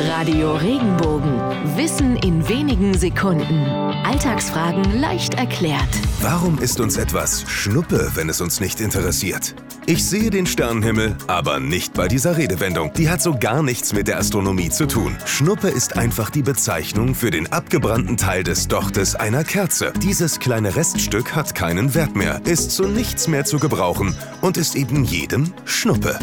Radio Regenbogen. Wissen in wenigen Sekunden. Alltagsfragen leicht erklärt. Warum ist uns etwas Schnuppe, wenn es uns nicht interessiert? Ich sehe den Sternenhimmel, aber nicht bei dieser Redewendung. Die hat so gar nichts mit der Astronomie zu tun. Schnuppe ist einfach die Bezeichnung für den abgebrannten Teil des Dochtes einer Kerze. Dieses kleine Reststück hat keinen Wert mehr, ist zu nichts mehr zu gebrauchen und ist eben jedem Schnuppe.